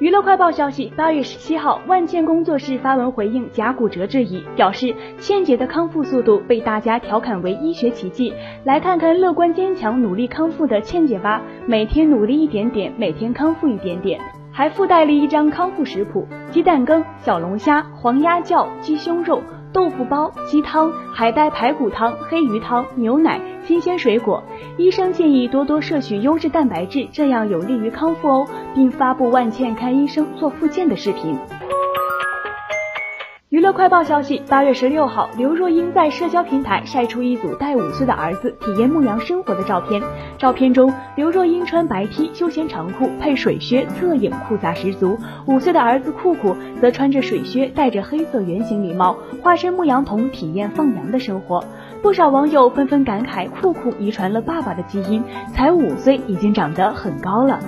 娱乐快报消息，八月十七号，万茜工作室发文回应甲骨折质疑，表示茜姐的康复速度被大家调侃为医学奇迹。来看看乐观坚强、努力康复的茜姐吧，每天努力一点点，每天康复一点点。还附带了一张康复食谱：鸡蛋羹、小龙虾、黄鸭叫、鸡胸肉。豆腐包、鸡汤、海带排骨汤、黑鱼汤、牛奶、新鲜水果。医生建议多多摄取优质蛋白质，这样有利于康复哦，并发布万茜看医生做复健的视频。娱乐快报消息，八月十六号，刘若英在社交平台晒出一组带五岁的儿子体验牧羊生活的照片。照片中，刘若英穿白 T 休闲长裤配水靴，侧影酷飒十足。五岁的儿子酷酷则穿着水靴，戴着黑色圆形礼帽，化身牧羊童，体验放羊的生活。不少网友纷纷感慨，酷酷遗传了爸爸的基因，才五岁已经长得很高了。